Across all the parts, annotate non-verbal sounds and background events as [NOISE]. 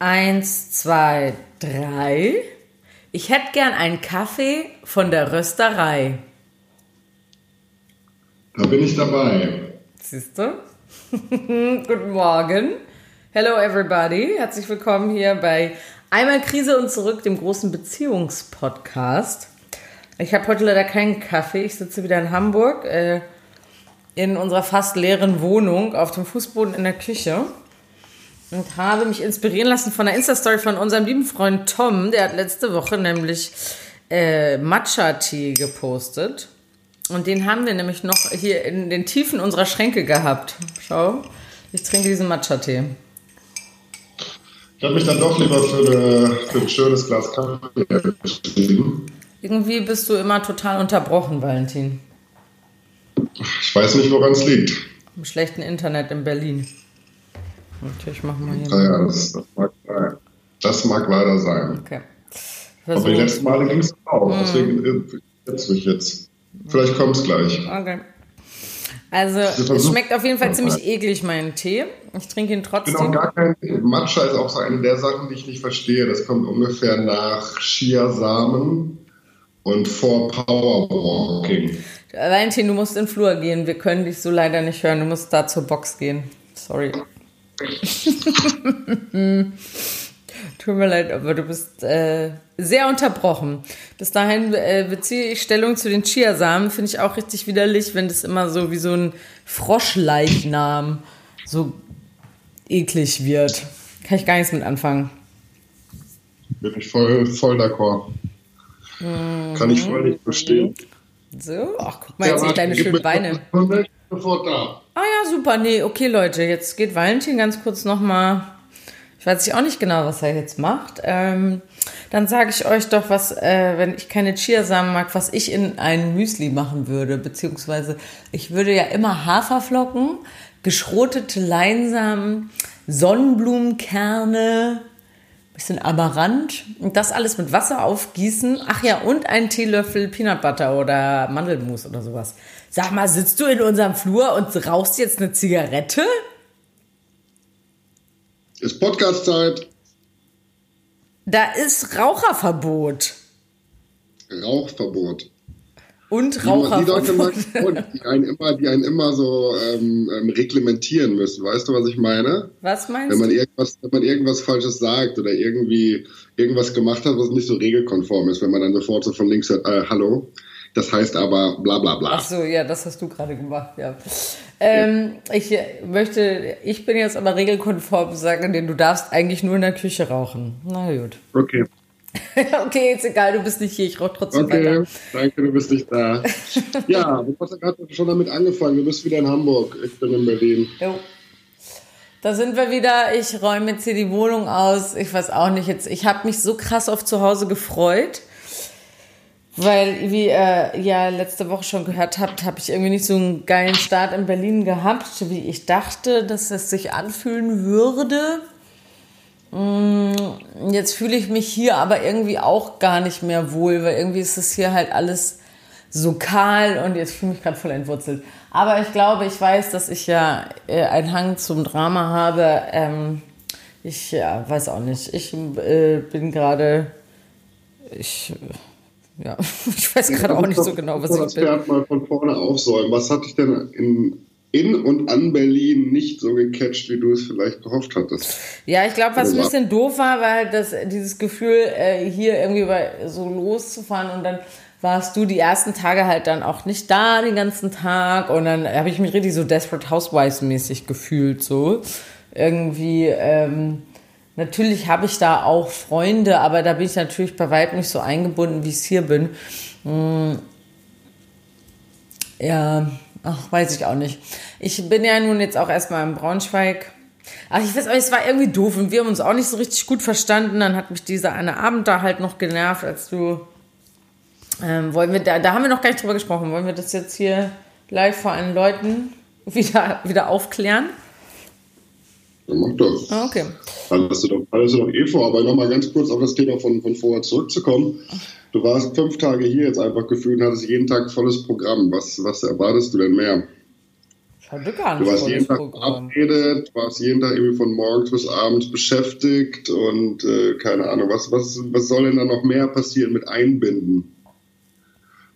Eins, zwei, drei. Ich hätte gern einen Kaffee von der Rösterei. Da bin ich dabei. Siehst du? [LAUGHS] Guten Morgen. Hello everybody. Herzlich willkommen hier bei Einmal Krise und zurück, dem großen Beziehungspodcast. Ich habe heute leider keinen Kaffee. Ich sitze wieder in Hamburg äh, in unserer fast leeren Wohnung auf dem Fußboden in der Küche und habe mich inspirieren lassen von der Insta-Story von unserem lieben Freund Tom. Der hat letzte Woche nämlich äh, Matcha-Tee gepostet. Und den haben wir nämlich noch hier in den Tiefen unserer Schränke gehabt. Schau, ich trinke diesen Matcha-Tee. Ich habe mich dann doch lieber für, eine, für ein schönes Glas Kaffee entschieden. Irgendwie bist du immer total unterbrochen, Valentin. Ich weiß nicht, woran es liegt. Im schlechten Internet in Berlin. Natürlich machen wir hier. Naja, das, das, mag, das mag leider sein. Okay. Aber die letzten Male ging es auch. Mhm. Deswegen jetzt mich jetzt. Vielleicht kommt es gleich. Okay. Also, es schmeckt auf jeden Fall ziemlich eklig, mein Tee. Ich trinke ihn trotzdem. Genau, gar kein. Matcha ist auch so eine der Sachen, die ich nicht verstehe. Das kommt ungefähr nach Chiasamen und vor Powerwalking. Valentin, du musst in den Flur gehen. Wir können dich so leider nicht hören. Du musst da zur Box gehen. Sorry. Tut mir leid, aber du bist äh, sehr unterbrochen. Bis dahin äh, beziehe ich Stellung zu den Chiasamen. Finde ich auch richtig widerlich, wenn das immer so wie so ein Froschleichnam so eklig wird. Kann ich gar nichts mit anfangen. Bin ich voll, voll d'accord. Mhm. Kann ich voll nicht verstehen. So, ach, guck mal, jetzt ja, deine schönen Beine. Sofort da. Ah ja, super. Nee, okay, Leute, jetzt geht Valentin ganz kurz nochmal. Ich weiß auch nicht genau, was er jetzt macht. Ähm, dann sage ich euch doch, was, äh, wenn ich keine Chiasamen mag, was ich in ein Müsli machen würde. Beziehungsweise, ich würde ja immer Haferflocken, geschrotete Leinsamen, Sonnenblumenkerne, bisschen Amaranth und das alles mit Wasser aufgießen. Ach ja, und einen Teelöffel Peanut Butter oder Mandelmus oder sowas. Sag mal, sitzt du in unserem Flur und rauchst jetzt eine Zigarette? Ist Podcast-Zeit. Da ist Raucherverbot. Rauchverbot. Und Raucherverbot. Die, Leute, die, einen immer, die einen immer so ähm, ähm, reglementieren müssen. Weißt du, was ich meine? Was meinst wenn man du? Irgendwas, wenn man irgendwas Falsches sagt oder irgendwie irgendwas gemacht hat, was nicht so regelkonform ist, wenn man dann sofort so von links hört, äh, hallo, das heißt aber bla bla bla. Ach so, ja, das hast du gerade gemacht, ja. Ähm, ja. Ich möchte, ich bin jetzt aber regelkonform sagen, denn du darfst eigentlich nur in der Küche rauchen. Na gut. [LAUGHS] Okay. okay, ist egal, du bist nicht hier, ich rauche trotzdem okay, weiter. danke, du bist nicht da. [LAUGHS] ja, du hast ja gerade schon damit angefangen, du bist wieder in Hamburg, ich bin in Berlin. Jo. Da sind wir wieder. Ich räume jetzt hier die Wohnung aus. Ich weiß auch nicht jetzt. Ich habe mich so krass auf zu Hause gefreut. Weil, wie ihr ja letzte Woche schon gehört habt, habe ich irgendwie nicht so einen geilen Start in Berlin gehabt, wie ich dachte, dass es sich anfühlen würde. Mm, jetzt fühle ich mich hier aber irgendwie auch gar nicht mehr wohl, weil irgendwie ist es hier halt alles so kahl und jetzt fühle ich mich gerade voll entwurzelt. Aber ich glaube, ich weiß, dass ich ja äh, einen Hang zum Drama habe. Ähm, ich ja, weiß auch nicht. Ich äh, bin gerade. Ich ja, [LAUGHS] ich weiß gerade auch nicht so genau, was ich bin. Das mal von vorne aufsäumen. Was hat dich denn in, in und an Berlin nicht so gecatcht, wie du es vielleicht gehofft hattest? Ja, ich glaube, was ein bisschen doof war, war halt das, dieses Gefühl, äh, hier irgendwie so loszufahren und dann warst du die ersten Tage halt dann auch nicht da den ganzen Tag und dann habe ich mich richtig so Desperate Housewives mäßig gefühlt so irgendwie ähm, Natürlich habe ich da auch Freunde, aber da bin ich natürlich bei weitem nicht so eingebunden, wie ich es hier bin. Hm. Ja, ach, weiß ich auch nicht. Ich bin ja nun jetzt auch erstmal in Braunschweig. Ach, ich weiß, aber es war irgendwie doof und wir haben uns auch nicht so richtig gut verstanden. Dann hat mich dieser eine Abend da halt noch genervt, als du. Ähm, wollen wir, da, da haben wir noch gar nicht drüber gesprochen. Wollen wir das jetzt hier live vor allen Leuten wieder, wieder aufklären? Dann mach das. Ah, okay. Alles du doch, alles du doch eh vor. Aber nochmal ganz kurz auf das Thema von, von vorher zurückzukommen. Du warst fünf Tage hier jetzt einfach gefühlt und hattest jeden Tag volles Programm. Was, was erwartest du denn mehr? Ich hatte gar nicht du warst jeden Tag verabredet, warst jeden Tag irgendwie von morgens bis abends beschäftigt und äh, keine Ahnung, was, was, was soll denn da noch mehr passieren mit Einbinden?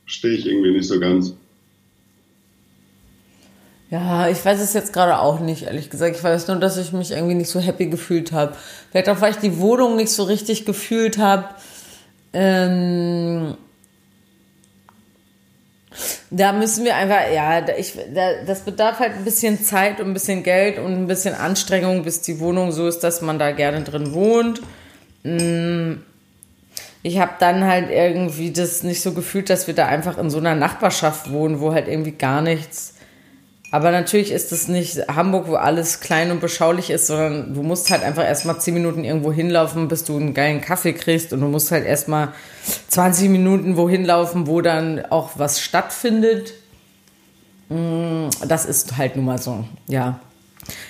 Verstehe ich irgendwie nicht so ganz. Ja, ich weiß es jetzt gerade auch nicht, ehrlich gesagt. Ich weiß nur, dass ich mich irgendwie nicht so happy gefühlt habe. Vielleicht auch, weil ich die Wohnung nicht so richtig gefühlt habe. Ähm, da müssen wir einfach, ja, ich, da, das bedarf halt ein bisschen Zeit und ein bisschen Geld und ein bisschen Anstrengung, bis die Wohnung so ist, dass man da gerne drin wohnt. Mm, ich habe dann halt irgendwie das nicht so gefühlt, dass wir da einfach in so einer Nachbarschaft wohnen, wo halt irgendwie gar nichts aber natürlich ist es nicht Hamburg, wo alles klein und beschaulich ist, sondern du musst halt einfach erstmal 10 Minuten irgendwo hinlaufen, bis du einen geilen Kaffee kriegst und du musst halt erstmal 20 Minuten wohin laufen, wo dann auch was stattfindet. Mm, das ist halt nun mal so, ja.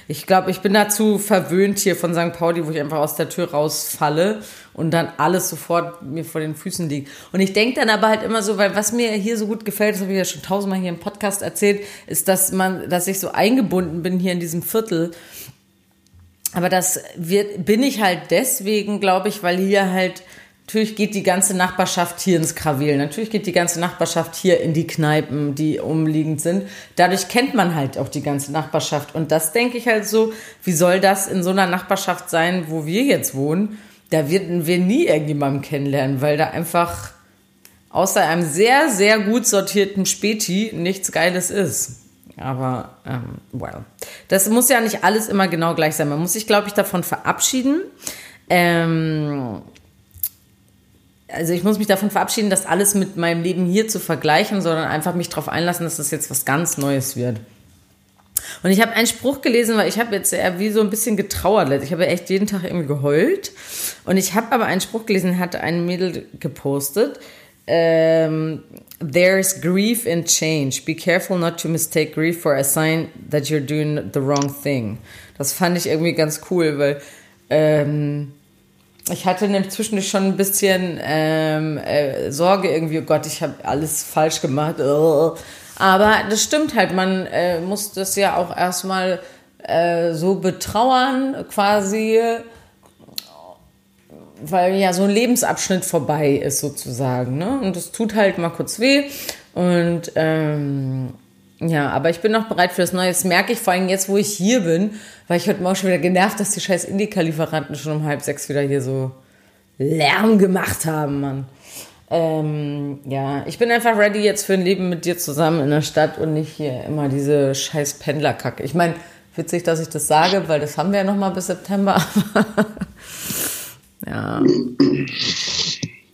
Ich glaube, ich bin dazu verwöhnt hier von St. Pauli, wo ich einfach aus der Tür rausfalle und dann alles sofort mir vor den Füßen liegt. Und ich denke dann aber halt immer so, weil was mir hier so gut gefällt, das habe ich ja schon tausendmal hier im Podcast erzählt, ist, dass man, dass ich so eingebunden bin hier in diesem Viertel. Aber das wird, bin ich halt deswegen, glaube ich, weil hier halt Natürlich geht die ganze Nachbarschaft hier ins Krawel. Natürlich geht die ganze Nachbarschaft hier in die Kneipen, die umliegend sind. Dadurch kennt man halt auch die ganze Nachbarschaft. Und das denke ich halt so, wie soll das in so einer Nachbarschaft sein, wo wir jetzt wohnen? Da werden wir nie irgendjemanden kennenlernen, weil da einfach außer einem sehr, sehr gut sortierten Späti nichts Geiles ist. Aber, ähm, well. Das muss ja nicht alles immer genau gleich sein. Man muss sich, glaube ich, davon verabschieden. Ähm, also ich muss mich davon verabschieden, das alles mit meinem Leben hier zu vergleichen, sondern einfach mich darauf einlassen, dass das jetzt was ganz Neues wird. Und ich habe einen Spruch gelesen, weil ich habe jetzt eher wie so ein bisschen getrauert. Ich habe echt jeden Tag irgendwie geheult. Und ich habe aber einen Spruch gelesen, hatte ein Mädel gepostet. Um, ähm, There's grief in change. Be careful not to mistake grief for a sign that you're doing the wrong thing. Das fand ich irgendwie ganz cool, weil ähm, ich hatte zwischendurch schon ein bisschen ähm, äh, Sorge irgendwie, oh Gott, ich habe alles falsch gemacht. Oh. Aber das stimmt halt, man äh, muss das ja auch erstmal äh, so betrauern, quasi, weil ja so ein Lebensabschnitt vorbei ist sozusagen. Ne? Und das tut halt mal kurz weh. Und ähm, ja, aber ich bin noch bereit für das Neue. Das merke ich vor allem jetzt, wo ich hier bin, weil ich heute Morgen schon wieder genervt, dass die scheiß Indika-Lieferanten schon um halb sechs wieder hier so Lärm gemacht haben, Mann. Ähm, ja, ich bin einfach ready jetzt für ein Leben mit dir zusammen in der Stadt und nicht hier immer diese scheiß Pendlerkacke. Ich meine, witzig, dass ich das sage, weil das haben wir ja noch mal bis September. [LAUGHS] ja. [CLEARS THROAT]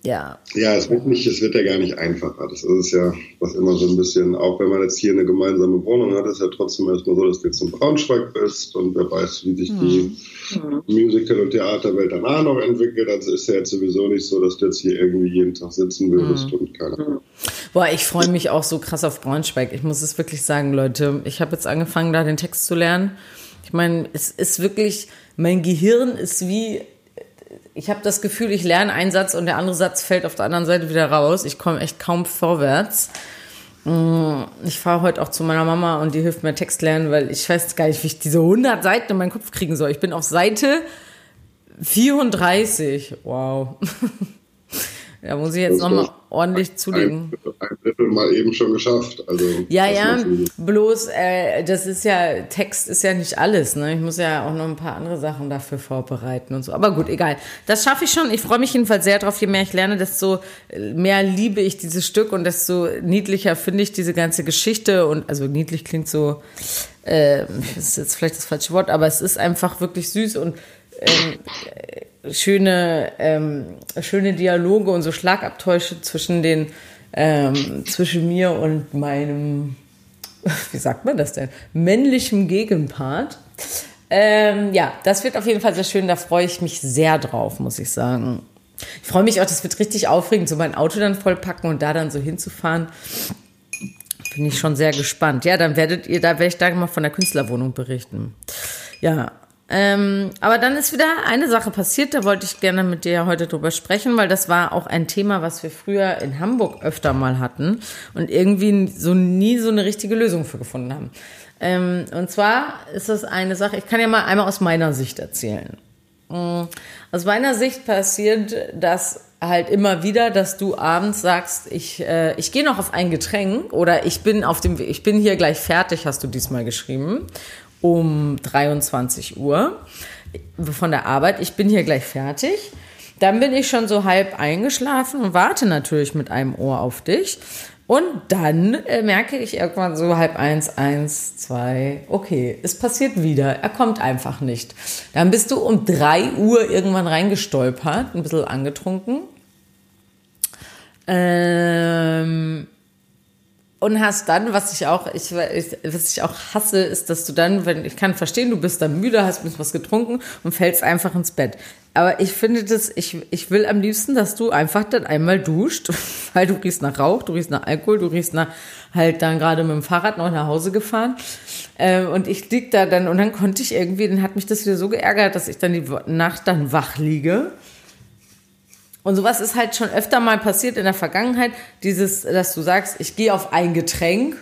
Ja. Ja, es wird, nicht, es wird ja gar nicht einfacher. Das ist ja, was immer so ein bisschen, auch wenn man jetzt hier eine gemeinsame Wohnung hat, ist ja trotzdem erstmal so, dass du jetzt in Braunschweig bist und wer weiß, wie sich die mhm. Musical- und Theaterwelt danach noch entwickelt. Also ist ja jetzt sowieso nicht so, dass du jetzt hier irgendwie jeden Tag sitzen würdest mhm. und keine Ahnung. Boah, ich freue mich auch so krass auf Braunschweig. Ich muss es wirklich sagen, Leute. Ich habe jetzt angefangen, da den Text zu lernen. Ich meine, es ist wirklich, mein Gehirn ist wie ich habe das Gefühl, ich lerne einen Satz und der andere Satz fällt auf der anderen Seite wieder raus. Ich komme echt kaum vorwärts. Mm, ich fahre heute auch zu meiner Mama und die hilft mir Text lernen, weil ich weiß gar nicht, wie ich diese 100 Seiten in meinen Kopf kriegen soll. Ich bin auf Seite 34. Wow. [LAUGHS] Da muss ich jetzt nochmal ordentlich zulegen. Ein, Drittel mal eben schon geschafft. Also, ja, ja, bloß äh, das ist ja, Text ist ja nicht alles. Ne? Ich muss ja auch noch ein paar andere Sachen dafür vorbereiten und so. Aber gut, egal. Das schaffe ich schon. Ich freue mich jedenfalls sehr drauf. Je mehr ich lerne, desto mehr liebe ich dieses Stück und desto niedlicher finde ich diese ganze Geschichte. Und also niedlich klingt so, äh, ist jetzt vielleicht das falsche Wort, aber es ist einfach wirklich süß und ähm, schöne, ähm, schöne Dialoge und so Schlagabtäusche zwischen den, ähm, zwischen mir und meinem, [LAUGHS] wie sagt man das denn, männlichen Gegenpart. Ähm, ja, das wird auf jeden Fall sehr schön, da freue ich mich sehr drauf, muss ich sagen. Ich freue mich auch, das wird richtig aufregend, so mein Auto dann vollpacken und da dann so hinzufahren. Bin ich schon sehr gespannt. Ja, dann werdet ihr, da werde ich da mal von der Künstlerwohnung berichten. Ja, ähm, aber dann ist wieder eine Sache passiert, da wollte ich gerne mit dir heute drüber sprechen, weil das war auch ein Thema, was wir früher in Hamburg öfter mal hatten und irgendwie so nie so eine richtige Lösung für gefunden haben. Ähm, und zwar ist das eine Sache, ich kann ja mal einmal aus meiner Sicht erzählen. Mm, aus meiner Sicht passiert das halt immer wieder, dass du abends sagst, ich, äh, ich gehe noch auf ein Getränk oder ich bin auf dem ich bin hier gleich fertig, hast du diesmal geschrieben, um 23 Uhr von der Arbeit. Ich bin hier gleich fertig. Dann bin ich schon so halb eingeschlafen und warte natürlich mit einem Ohr auf dich. Und dann äh, merke ich irgendwann so halb eins, eins, zwei, okay, es passiert wieder. Er kommt einfach nicht. Dann bist du um drei Uhr irgendwann reingestolpert, ein bisschen angetrunken. Ähm, und hast dann, was ich auch, ich, was ich auch hasse, ist, dass du dann, wenn ich kann verstehen, du bist dann müde, hast ein bisschen was getrunken und fällst einfach ins Bett. Aber ich finde das, ich, ich will am liebsten, dass du einfach dann einmal duscht, [LAUGHS] weil du riechst nach Rauch, du riechst nach Alkohol, du riechst nach halt dann gerade mit dem Fahrrad noch nach Hause gefahren. Ähm, und ich lieg da dann, und dann konnte ich irgendwie, dann hat mich das wieder so geärgert, dass ich dann die Nacht dann wach liege und sowas ist halt schon öfter mal passiert in der Vergangenheit, dieses, dass du sagst, ich gehe auf ein Getränk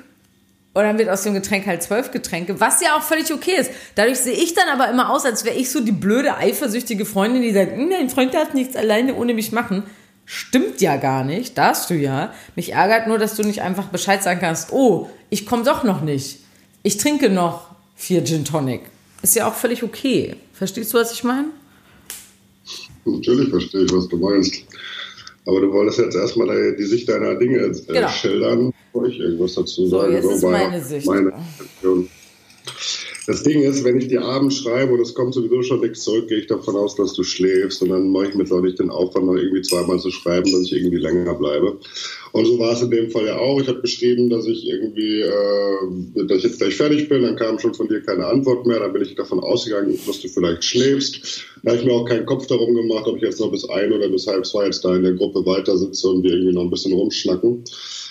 und dann wird aus dem Getränk halt zwölf Getränke, was ja auch völlig okay ist. Dadurch sehe ich dann aber immer aus, als wäre ich so die blöde, eifersüchtige Freundin, die sagt, dein Freund darf nichts alleine ohne mich machen. Stimmt ja gar nicht, darfst du ja. Mich ärgert nur, dass du nicht einfach Bescheid sagen kannst, oh, ich komme doch noch nicht. Ich trinke noch vier Gin Tonic. Ist ja auch völlig okay. Verstehst du, was ich meine? Natürlich verstehe ich, was du meinst. Aber du wolltest jetzt erstmal die Sicht deiner Dinge äh, genau. schildern, bevor ich irgendwas dazu so, Jetzt so, ist meine Sicht. Meine das Ding ist, wenn ich dir abends schreibe und es kommt sowieso schon nichts zurück, gehe ich davon aus, dass du schläfst und dann mache ich mir jetzt auch nicht den Aufwand, noch irgendwie zweimal zu schreiben, dass ich irgendwie länger bleibe. Und so war es in dem Fall ja auch. Ich habe geschrieben, dass ich irgendwie, äh, dass ich jetzt gleich fertig bin, dann kam schon von dir keine Antwort mehr, dann bin ich davon ausgegangen, dass du vielleicht schläfst. Da habe ich mir auch keinen Kopf darum gemacht, ob ich jetzt noch bis ein oder bis halb zwei jetzt da in der Gruppe weiter sitze und wir irgendwie noch ein bisschen rumschnacken.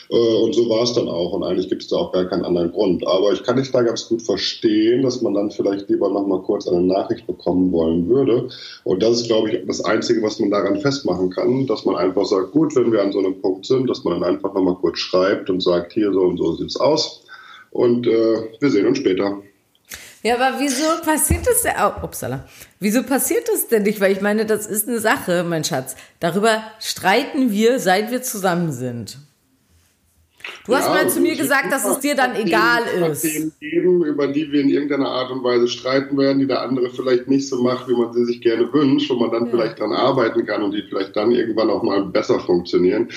Äh, und so war es dann auch. Und eigentlich gibt es da auch gar keinen anderen Grund. Aber ich kann dich da ganz gut verstehen, dass man dann vielleicht lieber noch mal kurz eine Nachricht bekommen wollen würde. Und das ist, glaube ich, das Einzige, was man daran festmachen kann, dass man einfach sagt, gut, wenn wir an so einem Punkt sind, dass man dann einfach noch mal kurz schreibt und sagt, hier so und so sieht's aus. Und äh, wir sehen uns später. Ja, aber wieso passiert das denn? Oh, upsala. Wieso passiert das denn nicht? Weil ich meine, das ist eine Sache, mein Schatz. Darüber streiten wir, seit wir zusammen sind. Du hast mal zu mir gesagt, dass es dir dann egal ist. Themen über die wir in irgendeiner Art und Weise streiten werden, die der andere vielleicht nicht so macht, wie man sie sich gerne wünscht, wo man dann ja. vielleicht dran arbeiten kann und die vielleicht dann irgendwann auch mal besser funktionieren.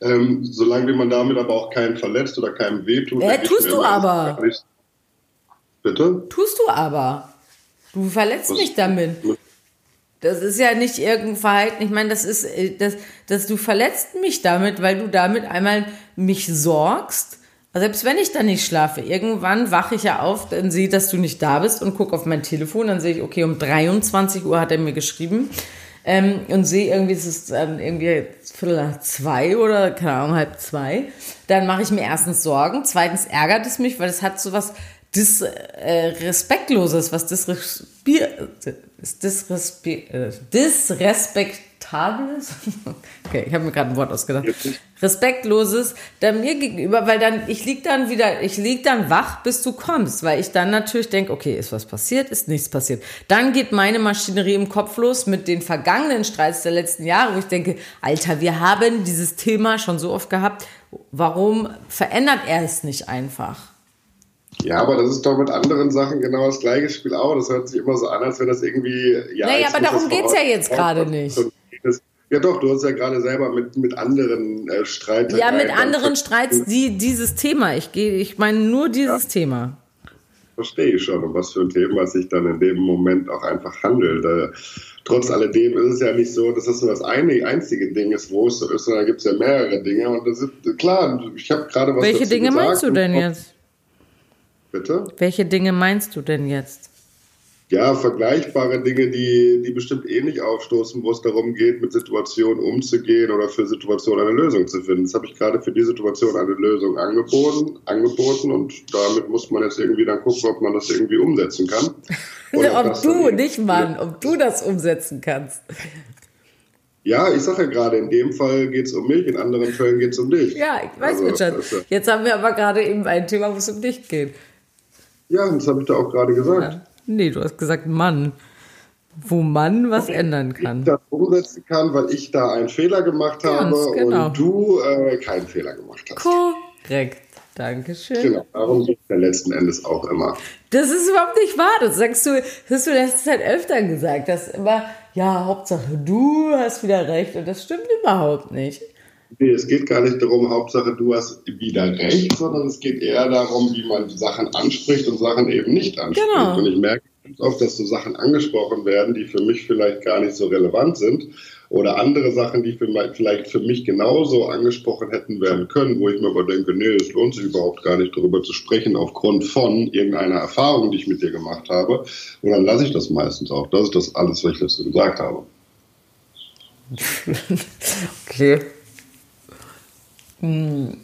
Ähm, solange man damit aber auch keinen verletzt oder keinem wehtut. Ja, tust du aber. Bitte? Tust du aber. Du verletzt Was mich damit. Das ist ja nicht irgendein Verhalten. Ich meine, das ist, äh, das, du verletzt mich damit, weil du damit einmal mich sorgst. Also selbst wenn ich dann nicht schlafe, irgendwann wache ich ja auf, dann sehe, dass du nicht da bist und gucke auf mein Telefon, dann sehe ich, okay, um 23 Uhr hat er mir geschrieben ähm, und sehe irgendwie, es ist dann irgendwie Viertel nach zwei oder keine Ahnung, halb zwei. Dann mache ich mir erstens Sorgen, zweitens ärgert es mich, weil es hat so was Disrespektloses, äh, was disrespiert ist disrespe äh, disrespektables. [LAUGHS] okay, ich habe mir gerade ein Wort ausgedacht. Respektloses dann mir gegenüber, weil dann ich lieg dann wieder, ich lieg dann wach, bis du kommst, weil ich dann natürlich denke, okay, ist was passiert, ist nichts passiert. Dann geht meine Maschinerie im Kopf los mit den vergangenen Streits der letzten Jahre, wo ich denke, Alter, wir haben dieses Thema schon so oft gehabt. Warum verändert er es nicht einfach? Ja, aber das ist doch mit anderen Sachen genau das gleiche Spiel auch. Das hört sich immer so an, als wenn das irgendwie. Ja, naja, aber darum geht es ja jetzt gerade nicht. Ja, doch, du hast ja gerade selber mit, mit anderen äh, Streits. Ja, mit anderen Streits die, dieses Thema. Ich, gehe, ich meine nur dieses ja. Thema. Verstehe ich schon, um was für ein Thema sich dann in dem Moment auch einfach handelt. Äh, trotz alledem ist es ja nicht so, dass das nur das eine, einzige Ding ist, wo es so ist, sondern da gibt es ja mehrere Dinge. Und das ist klar, ich habe gerade was. Welche Dinge gesagt, meinst du denn jetzt? Bitte? Welche Dinge meinst du denn jetzt? Ja, vergleichbare Dinge, die, die bestimmt ähnlich aufstoßen, wo es darum geht, mit Situationen umzugehen oder für Situationen eine Lösung zu finden. Das habe ich gerade für die Situation eine Lösung angeboten, angeboten und damit muss man jetzt irgendwie dann gucken, ob man das irgendwie umsetzen kann. [LAUGHS] ob du, nicht Mann, ob du das umsetzen kannst. Ja, ich sage ja gerade, in dem Fall geht es um mich, in anderen Fällen geht es um dich. Ja, ich weiß also, Schatz. Jetzt haben wir aber gerade eben ein Thema, wo es um dich geht. Ja, das habe ich da auch gerade gesagt. Ja. Nee, du hast gesagt Mann. Wo man was ändern kann. Ich das umsetzen kann, weil ich da einen Fehler gemacht Ganz habe genau. und du äh, keinen Fehler gemacht hast. Korrekt. Dankeschön. Genau, darum geht es letzten Endes auch immer. Das ist überhaupt nicht wahr. Das sagst du, das hast du letzte Zeit öfter gesagt, dass immer, ja, Hauptsache du hast wieder recht und das stimmt überhaupt nicht. Nee, es geht gar nicht darum, Hauptsache du hast wieder recht, sondern es geht eher darum, wie man Sachen anspricht und Sachen eben nicht anspricht. Genau. Und ich merke ganz oft, dass so Sachen angesprochen werden, die für mich vielleicht gar nicht so relevant sind oder andere Sachen, die vielleicht für mich genauso angesprochen hätten werden können, wo ich mir aber denke, nee, es lohnt sich überhaupt gar nicht darüber zu sprechen aufgrund von irgendeiner Erfahrung, die ich mit dir gemacht habe. Und dann lasse ich das meistens auch. Das ist das alles, was ich dazu gesagt habe. [LAUGHS] okay. Hm.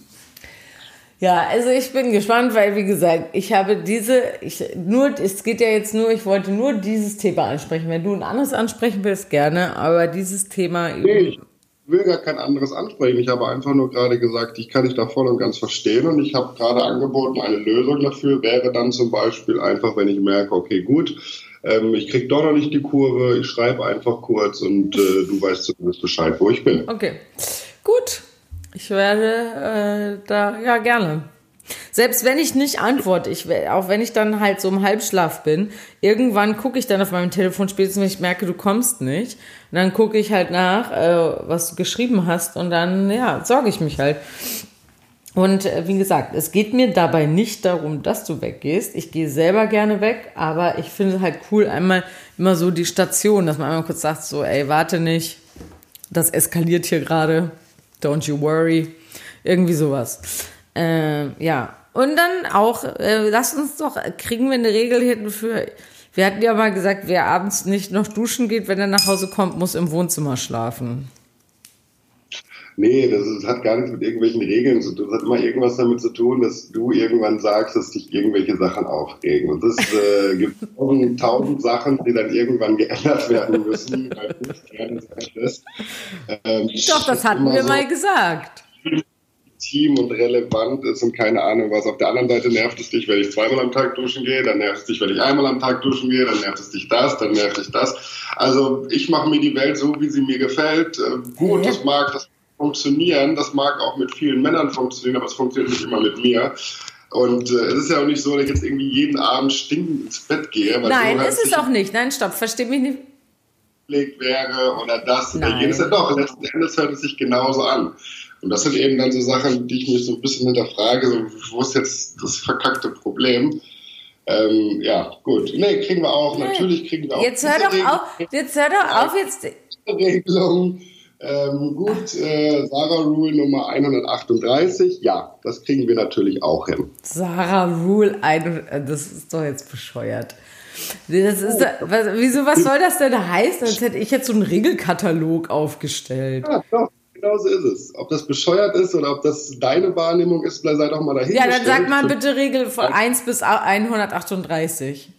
Ja, also ich bin gespannt, weil wie gesagt, ich habe diese, ich, nur, es geht ja jetzt nur, ich wollte nur dieses Thema ansprechen. Wenn du ein anderes ansprechen willst, gerne, aber dieses Thema. Nee, ich will gar kein anderes ansprechen. Ich habe einfach nur gerade gesagt, ich kann dich da voll und ganz verstehen und ich habe gerade angeboten, eine Lösung dafür wäre dann zum Beispiel einfach, wenn ich merke, okay, gut, ähm, ich krieg doch noch nicht die Kurve, ich schreibe einfach kurz und äh, du weißt zumindest Bescheid, wo ich bin. Okay, gut. Ich werde äh, da, ja, gerne. Selbst wenn ich nicht antworte, ich, auch wenn ich dann halt so im Halbschlaf bin, irgendwann gucke ich dann auf meinem Telefon, spätestens wenn ich merke, du kommst nicht. Und dann gucke ich halt nach, äh, was du geschrieben hast und dann, ja, sorge ich mich halt. Und äh, wie gesagt, es geht mir dabei nicht darum, dass du weggehst. Ich gehe selber gerne weg, aber ich finde halt cool, einmal immer so die Station, dass man einmal kurz sagt, so, ey, warte nicht, das eskaliert hier gerade Don't you worry. Irgendwie sowas. Äh, ja. Und dann auch, äh, lass uns doch, kriegen wir eine Regel hinten für. Wir hatten ja mal gesagt, wer abends nicht noch duschen geht, wenn er nach Hause kommt, muss im Wohnzimmer schlafen. Nee, das, ist, hat gar nichts mit irgendwelchen Regeln zu tun. Das hat immer irgendwas damit zu tun, dass du irgendwann sagst, dass dich irgendwelche Sachen aufregen. Und es äh, [LAUGHS] gibt tausend, tausend Sachen, die dann irgendwann geändert werden müssen, weil sagtest. Ähm, Doch, das hatten wir so mal gesagt. Team und relevant ist und keine Ahnung was. Auf der anderen Seite nervt es dich, wenn ich zweimal am Tag duschen gehe, dann nervt es dich, wenn ich einmal am Tag duschen gehe, dann nervt es dich das, dann nervt dich das. Also ich mache mir die Welt so, wie sie mir gefällt. Äh, gut, das mag das funktionieren. Das mag auch mit vielen Männern funktionieren, aber es funktioniert nicht immer mit mir. Und äh, es ist ja auch nicht so, dass ich jetzt irgendwie jeden Abend stinkend ins Bett gehe. Nein, so ist es auch nicht. Nein, stopp, versteh mich nicht. wäre oder das oder jenes. Ja, doch, letzten Endes hört es sich genauso an. Und das sind eben dann so Sachen, die ich mich so ein bisschen hinterfrage, so, wo ist jetzt das verkackte Problem? Ähm, ja, gut. Nee, kriegen wir auch. Nee. Natürlich kriegen wir auch. Jetzt hör doch auf, jetzt hör doch auf, jetzt. Regelung ähm, gut, äh, Sarah Rule Nummer 138, ja, das kriegen wir natürlich auch hin. Sarah Rule, äh, das ist doch jetzt bescheuert. Das ist, was, wieso, was soll das denn heißen? Als hätte ich jetzt so einen Regelkatalog aufgestellt. Ja, doch, genau so ist es. Ob das bescheuert ist oder ob das deine Wahrnehmung ist, sei doch mal dahinter. Ja, dann sag mal bitte Regel von 1 bis 138.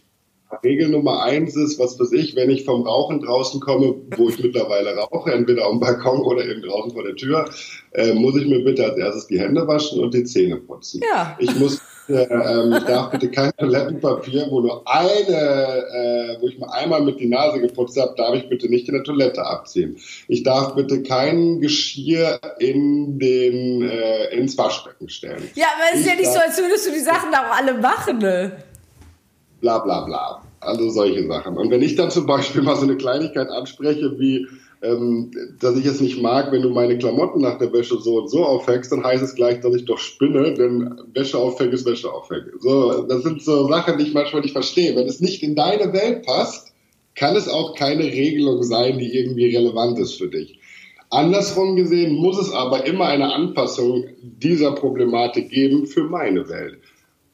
Regel Nummer eins ist, was weiß ich, wenn ich vom Rauchen draußen komme, wo ich mittlerweile rauche, entweder am Balkon oder eben draußen vor der Tür, äh, muss ich mir bitte als erstes die Hände waschen und die Zähne putzen. Ja. Ich muss äh, ähm, ich [LAUGHS] darf bitte kein Toilettenpapier, wo nur eine, äh, wo ich mal einmal mit die Nase geputzt habe, darf ich bitte nicht in der Toilette abziehen. Ich darf bitte kein Geschirr in den, äh, ins Waschbecken stellen. Ja, aber es ist ja nicht so, als würdest du die Sachen auch alle machen, ne? Bla bla bla. Also solche Sachen. Und wenn ich dann zum Beispiel mal so eine Kleinigkeit anspreche, wie ähm, dass ich es nicht mag, wenn du meine Klamotten nach der Wäsche so und so aufhängst, dann heißt es gleich, dass ich doch spinne, denn Wäsche aufhängen ist Wäsche aufhängen. So, das sind so Sachen, die ich manchmal nicht verstehe. Wenn es nicht in deine Welt passt, kann es auch keine Regelung sein, die irgendwie relevant ist für dich. Andersrum gesehen muss es aber immer eine Anpassung dieser Problematik geben für meine Welt.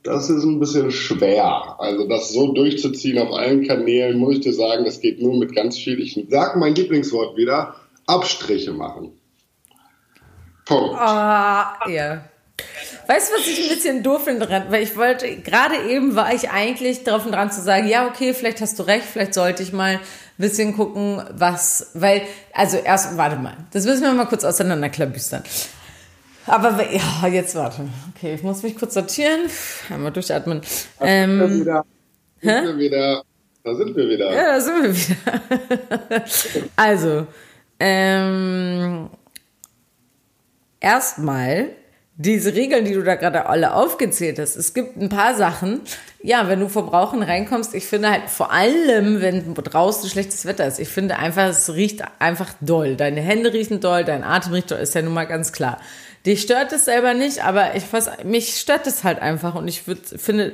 Das ist ein bisschen schwer. Also das so durchzuziehen auf allen Kanälen, muss ich dir sagen, das geht nur mit ganz viel, ich sag mein Lieblingswort wieder, Abstriche machen. Punkt. Ah, ja. Weißt du, was ich ein bisschen doof finde Weil ich wollte, gerade eben war ich eigentlich drauf und dran zu sagen, ja, okay, vielleicht hast du recht, vielleicht sollte ich mal ein bisschen gucken, was, weil, also erst, warte mal, das müssen wir mal kurz auseinanderklabüstern. Aber ja, jetzt warte. Okay, ich muss mich kurz sortieren. Einmal durchatmen. Da ähm, sind wir wieder. Sind wir wieder. Da sind wir wieder. Ja, da sind wir wieder. [LAUGHS] also, ähm, erstmal diese Regeln, die du da gerade alle aufgezählt hast. Es gibt ein paar Sachen. Ja, wenn du vom Rauchen reinkommst, ich finde halt vor allem, wenn draußen schlechtes Wetter ist, ich finde einfach, es riecht einfach doll. Deine Hände riechen doll, dein Atem riecht doll, ist ja nun mal ganz klar. Dich stört es selber nicht, aber ich weiß, mich stört es halt einfach und ich würd, finde,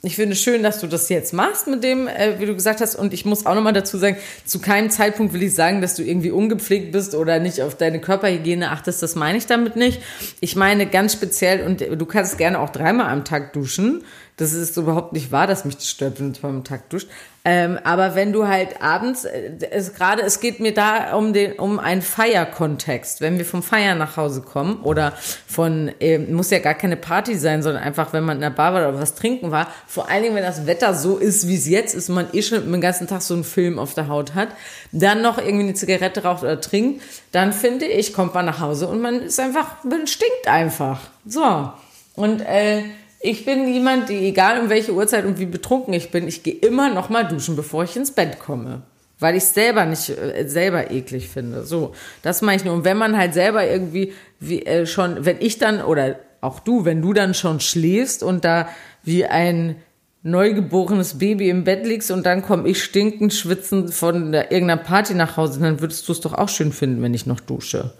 ich finde schön, dass du das jetzt machst mit dem, äh, wie du gesagt hast. Und ich muss auch nochmal dazu sagen, zu keinem Zeitpunkt will ich sagen, dass du irgendwie ungepflegt bist oder nicht auf deine Körperhygiene achtest. Das meine ich damit nicht. Ich meine ganz speziell, und du kannst gerne auch dreimal am Tag duschen. Das ist überhaupt nicht wahr, dass mich das stört, wenn zweimal am Tag duscht. Ähm, aber wenn du halt abends, äh, es, gerade, es geht mir da um den, um einen Feierkontext. Wenn wir vom Feiern nach Hause kommen oder von, äh, muss ja gar keine Party sein, sondern einfach, wenn man in der Bar war oder was trinken war. Vor allen Dingen, wenn das Wetter so ist, wie es jetzt ist, man eh schon den ganzen Tag so einen Film auf der Haut hat, dann noch irgendwie eine Zigarette raucht oder trinkt, dann finde ich, kommt man nach Hause und man ist einfach, man stinkt einfach. So. Und, äh, ich bin jemand, die, egal um welche Uhrzeit und wie betrunken ich bin, ich gehe immer noch mal duschen, bevor ich ins Bett komme. Weil ich selber nicht äh, selber eklig finde. So, das meine ich nur. Und wenn man halt selber irgendwie wie, äh, schon, wenn ich dann, oder auch du, wenn du dann schon schläfst und da wie ein neugeborenes Baby im Bett liegst und dann komme ich stinkend, schwitzend von der, irgendeiner Party nach Hause, dann würdest du es doch auch schön finden, wenn ich noch dusche.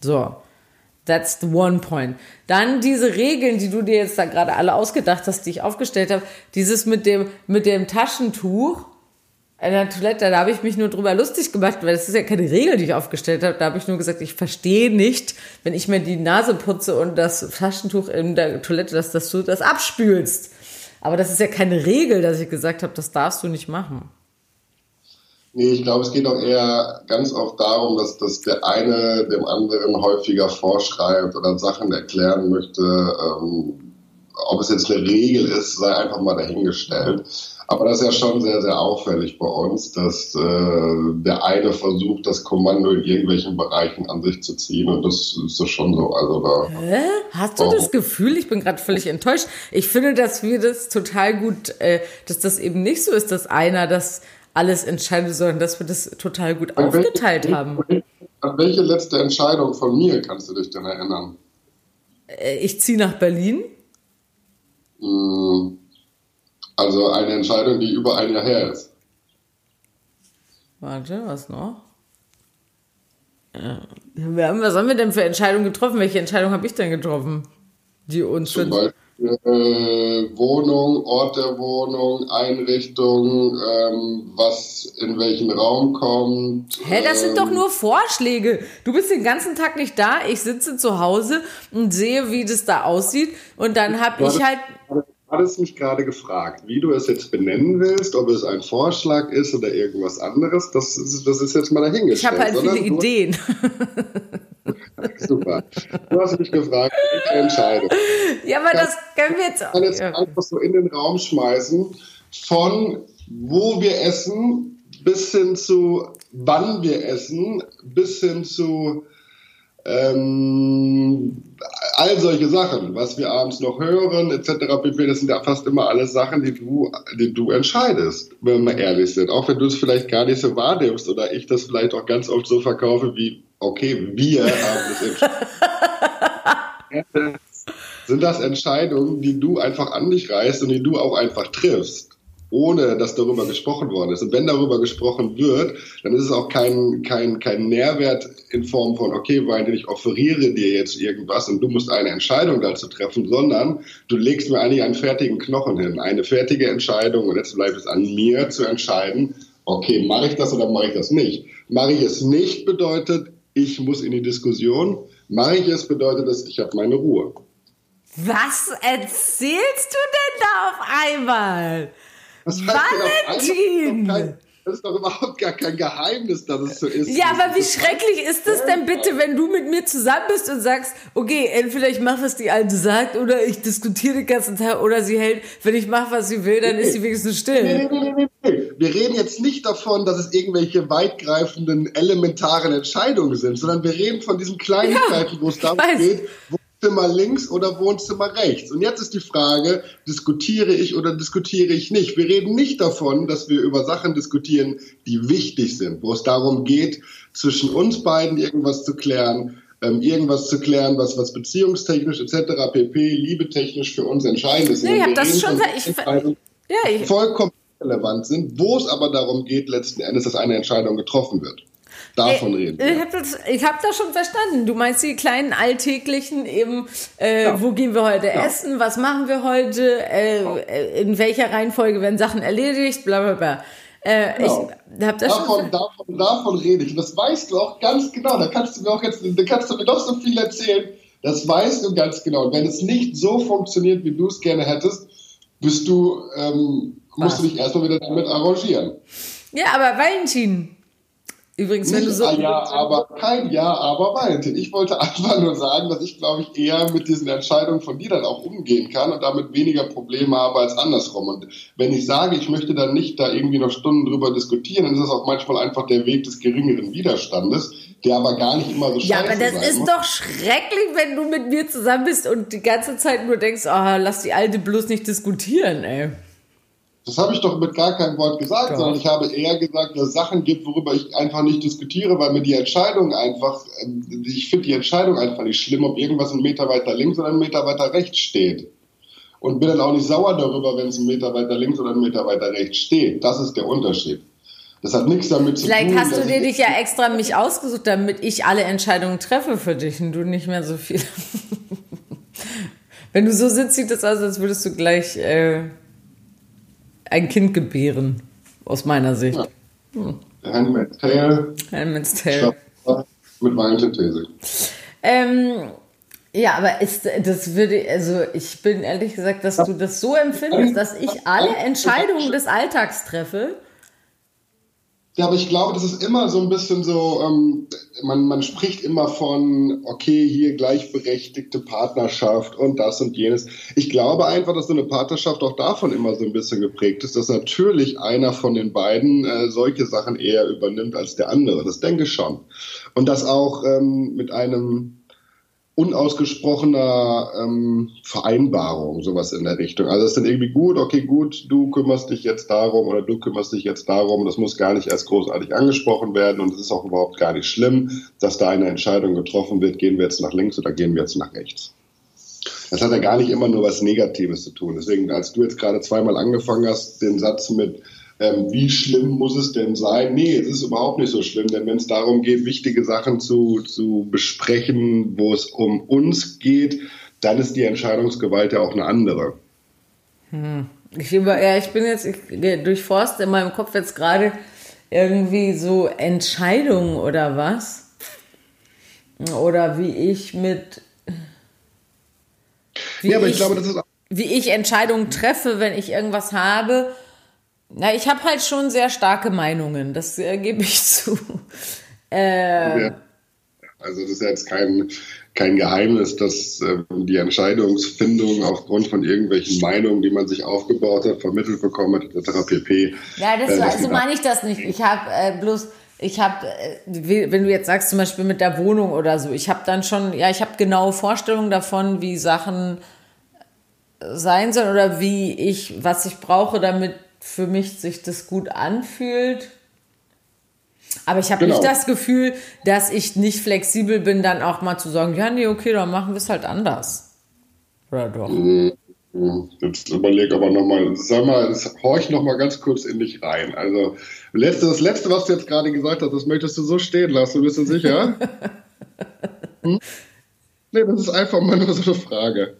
So. That's the one point. Dann diese Regeln, die du dir jetzt da gerade alle ausgedacht hast, die ich aufgestellt habe. Dieses mit dem, mit dem Taschentuch in der Toilette, da habe ich mich nur drüber lustig gemacht, weil das ist ja keine Regel, die ich aufgestellt habe. Da habe ich nur gesagt, ich verstehe nicht, wenn ich mir die Nase putze und das Taschentuch in der Toilette, dass, dass du das abspülst. Aber das ist ja keine Regel, dass ich gesagt habe, das darfst du nicht machen. Nee, ich glaube, es geht auch eher ganz oft darum, dass, dass der eine dem anderen häufiger vorschreibt oder Sachen erklären möchte. Ähm, ob es jetzt eine Regel ist, sei einfach mal dahingestellt. Aber das ist ja schon sehr, sehr auffällig bei uns, dass äh, der eine versucht, das Kommando in irgendwelchen Bereichen an sich zu ziehen. Und das ist doch schon so. Also da, Hä? Hast du oh. das Gefühl, ich bin gerade völlig enttäuscht. Ich finde, dass wir das total gut, äh, dass das eben nicht so ist, dass einer das alles entscheiden, sondern dass wir das total gut an aufgeteilt welche, haben. An welche letzte Entscheidung von mir kannst du dich denn erinnern? Äh, ich ziehe nach Berlin. Hm. Also eine Entscheidung, die über ein Jahr her ist. Warte, was noch? Ja. Was haben wir denn für Entscheidungen getroffen? Welche Entscheidung habe ich denn getroffen? Die uns Zum Beispiel äh, Wohnung, Ort der Wohnung, Einrichtung, ähm, was in welchen Raum kommt. Hä, das sind doch ähm, nur Vorschläge. Du bist den ganzen Tag nicht da, ich sitze zu Hause und sehe, wie das da aussieht und dann habe ich halt hattest mich gerade gefragt, wie du es jetzt benennen willst, ob es ein Vorschlag ist oder irgendwas anderes. Das ist, das ist jetzt mal dahingestellt. Ich habe halt viele Ideen. [LAUGHS] Super. Du hast mich gefragt, welche Entscheidung. Ja, aber das, das können wir jetzt auch. Ich kann jetzt einfach so in den Raum schmeißen, von wo wir essen bis hin zu wann wir essen, bis hin zu ähm, all solche Sachen, was wir abends noch hören, etc. pp. Das sind ja fast immer alles Sachen, die du, die du entscheidest, wenn wir ehrlich sind. Auch wenn du es vielleicht gar nicht so wahrnimmst oder ich das vielleicht auch ganz oft so verkaufe wie, okay, wir haben das entschieden. [LAUGHS] sind das Entscheidungen, die du einfach an dich reißt und die du auch einfach triffst ohne dass darüber gesprochen worden ist. Und wenn darüber gesprochen wird, dann ist es auch kein, kein, kein Nährwert in Form von, okay, weil ich offeriere dir jetzt irgendwas und du musst eine Entscheidung dazu treffen, sondern du legst mir eigentlich einen fertigen Knochen hin, eine fertige Entscheidung und jetzt bleibt es an mir zu entscheiden, okay, mache ich das oder mache ich das nicht. Mache ich es nicht bedeutet, ich muss in die Diskussion. Mache ich es bedeutet es, ich habe meine Ruhe. Was erzählst du denn da auf einmal? Das Valentin! Das ist doch überhaupt gar kein Geheimnis, dass es so ist. Ja, aber wie schrecklich ist das denn bitte, wenn du mit mir zusammen bist und sagst, okay, entweder ich mache, was die Alte sagt, oder ich diskutiere den ganzen Tag, oder sie hält, wenn ich mache, was sie will, dann ist sie wenigstens still. Nee, nee, nee, nee. wir reden jetzt nicht davon, dass es irgendwelche weitgreifenden, elementaren Entscheidungen sind, sondern wir reden von diesen Kleinigkeiten, ja, wo es darum geht, Wohnzimmer links oder Wohnzimmer rechts. Und jetzt ist die Frage, diskutiere ich oder diskutiere ich nicht? Wir reden nicht davon, dass wir über Sachen diskutieren, die wichtig sind, wo es darum geht, zwischen uns beiden irgendwas zu klären, ähm, irgendwas zu klären, was, was beziehungstechnisch etc. pp. liebetechnisch für uns entscheidend ist. Nee, ich habe das schon ich, ja, ich, vollkommen relevant sind, wo es aber darum geht, letzten Endes, dass eine Entscheidung getroffen wird. Davon reden. Ich habe das, hab das schon verstanden. Du meinst die kleinen alltäglichen eben, äh, ja. wo gehen wir heute ja. essen, was machen wir heute, äh, ja. Äh, in welcher Reihenfolge werden Sachen erledigt, bla bla bla. Äh, genau. ich hab das davon, schon davon, davon rede ich. Und das weißt du auch ganz genau. Da kannst du mir auch jetzt, da kannst du mir doch so viel erzählen. Das weißt du ganz genau. Und wenn es nicht so funktioniert, wie du es gerne hättest, bist du, ähm, musst du dich erstmal wieder damit arrangieren. Ja, aber Valentin, Übrigens, wenn Nicht du so. Ein Ja, aber kein Ja, aber Valentin. Ich wollte [LAUGHS] einfach nur sagen, dass ich, glaube ich, eher mit diesen Entscheidungen von dir dann auch umgehen kann und damit weniger Probleme habe als andersrum. Und wenn ich sage, ich möchte dann nicht da irgendwie noch Stunden drüber diskutieren, dann ist das auch manchmal einfach der Weg des geringeren Widerstandes, der aber gar nicht immer so scheiße Ja, aber das ist muss. doch schrecklich, wenn du mit mir zusammen bist und die ganze Zeit nur denkst, oh, lass die Alte bloß nicht diskutieren, ey. Das habe ich doch mit gar keinem Wort gesagt, ja. sondern ich habe eher gesagt, dass es Sachen gibt, worüber ich einfach nicht diskutiere, weil mir die Entscheidung einfach, ähm, ich finde die Entscheidung einfach nicht schlimm, ob irgendwas einen Meter weiter links oder einen Meter weiter rechts steht. Und bin dann auch nicht sauer darüber, wenn es einen Meter weiter links oder einen Meter weiter rechts steht. Das ist der Unterschied. Das hat nichts damit zu Vielleicht tun. Vielleicht hast du dir dich ja extra mich ausgesucht, damit ich alle Entscheidungen treffe für dich und du nicht mehr so viel. [LAUGHS] Wenn du so sitzt, sieht das aus, als würdest du gleich äh, ein Kind gebären, aus meiner Sicht. Ja. Hm. Handmaid's Tale. Handmaid's Tale. Mit. Ähm, ja, aber ist, das würde, also ich bin ehrlich gesagt, dass du das so empfindest, dass ich alle Entscheidungen des Alltags treffe. Ja, aber ich glaube, das ist immer so ein bisschen so, ähm, man, man spricht immer von, okay, hier gleichberechtigte Partnerschaft und das und jenes. Ich glaube einfach, dass so eine Partnerschaft auch davon immer so ein bisschen geprägt ist, dass natürlich einer von den beiden äh, solche Sachen eher übernimmt als der andere. Das denke ich schon. Und das auch ähm, mit einem unausgesprochener ähm, Vereinbarung, sowas in der Richtung. Also es ist dann irgendwie gut, okay, gut, du kümmerst dich jetzt darum oder du kümmerst dich jetzt darum. Das muss gar nicht erst großartig angesprochen werden und es ist auch überhaupt gar nicht schlimm, dass da eine Entscheidung getroffen wird, gehen wir jetzt nach links oder gehen wir jetzt nach rechts. Das hat ja gar nicht immer nur was Negatives zu tun. Deswegen, als du jetzt gerade zweimal angefangen hast, den Satz mit ähm, wie schlimm muss es denn sein? Nee, es ist überhaupt nicht so schlimm, denn wenn es darum geht, wichtige Sachen zu, zu besprechen, wo es um uns geht, dann ist die Entscheidungsgewalt ja auch eine andere. Hm. Ich, ja, ich bin jetzt, ich durchforste in meinem Kopf jetzt gerade irgendwie so Entscheidungen oder was. Oder wie ich mit. Wie ja, aber ich, ich glaube, das ist. Wie ich Entscheidungen treffe, wenn ich irgendwas habe na, ich habe halt schon sehr starke Meinungen, das äh, gebe ich [LAUGHS] zu. Äh, ja. Also das ist jetzt kein, kein Geheimnis, dass äh, die Entscheidungsfindung aufgrund von irgendwelchen Meinungen, die man sich aufgebaut hat, vermittelt bekommen hat, etc. pp. Ja, das, äh, also meine ich das nicht. Ich habe äh, bloß, ich habe, äh, wenn du jetzt sagst zum Beispiel mit der Wohnung oder so, ich habe dann schon, ja, ich habe genaue Vorstellungen davon, wie Sachen sein sollen oder wie ich, was ich brauche, damit für mich sich das gut anfühlt. Aber ich habe genau. nicht das Gefühl, dass ich nicht flexibel bin, dann auch mal zu sagen, ja, nee, okay, dann machen wir es halt anders. Oder doch? Jetzt überleg aber nochmal, sag mal, horch nochmal ganz kurz in dich rein. Also, letzte, das letzte, was du jetzt gerade gesagt hast, das möchtest du so stehen lassen, bist du sicher? [LAUGHS] hm? Nee, das ist einfach mal nur so eine Frage.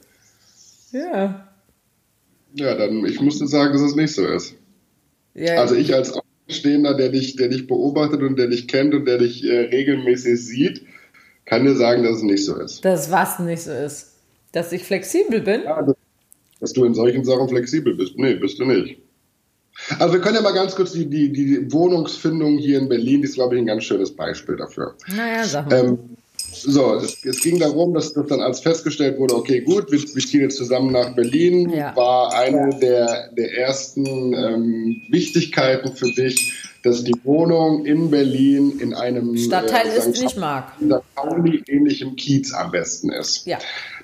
Ja. Ja, dann, ich musste sagen, dass es nicht so ist. Ja, also ich als Außenstehender, der dich, der dich beobachtet und der dich kennt und der dich äh, regelmäßig sieht, kann dir sagen, dass es nicht so ist. Dass was nicht so ist? Dass ich flexibel bin? Ja, dass, dass du in solchen Sachen flexibel bist. Nee, bist du nicht. Also wir können ja mal ganz kurz die, die, die Wohnungsfindung hier in Berlin, die ist, glaube ich, ein ganz schönes Beispiel dafür. Naja, sag mal. Ähm, so, es, es, ging darum, dass das dann als festgestellt wurde, okay, gut, wir, wir ziehen jetzt zusammen nach Berlin, ja. war eine der, der ersten ähm, Wichtigkeiten für dich, dass die Wohnung in Berlin in einem Stadtteil äh, ist, nicht mag. Pauli ähnlichem Kiez am besten ist. Ja.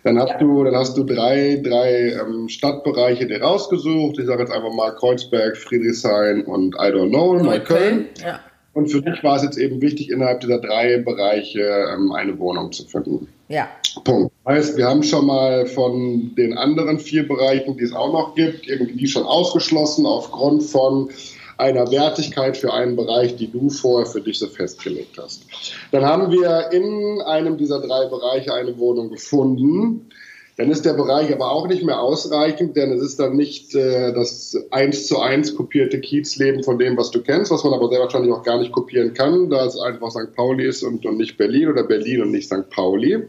Dann hast ja. du, dann hast du drei, drei ähm, Stadtbereiche dir rausgesucht. Ich sage jetzt einfach mal Kreuzberg, Friedrichshain und I don't know, Neukölln. Köln. Ja. Und für dich war es jetzt eben wichtig, innerhalb dieser drei Bereiche ähm, eine Wohnung zu finden. Ja. Punkt. Heißt, wir haben schon mal von den anderen vier Bereichen, die es auch noch gibt, irgendwie schon ausgeschlossen aufgrund von einer Wertigkeit für einen Bereich, die du vorher für dich so festgelegt hast. Dann haben wir in einem dieser drei Bereiche eine Wohnung gefunden. Dann ist der Bereich aber auch nicht mehr ausreichend, denn es ist dann nicht äh, das eins zu eins kopierte Kiezleben von dem, was du kennst, was man aber sehr wahrscheinlich auch gar nicht kopieren kann, da es einfach St. Pauli ist und, und nicht Berlin oder Berlin und nicht St. Pauli.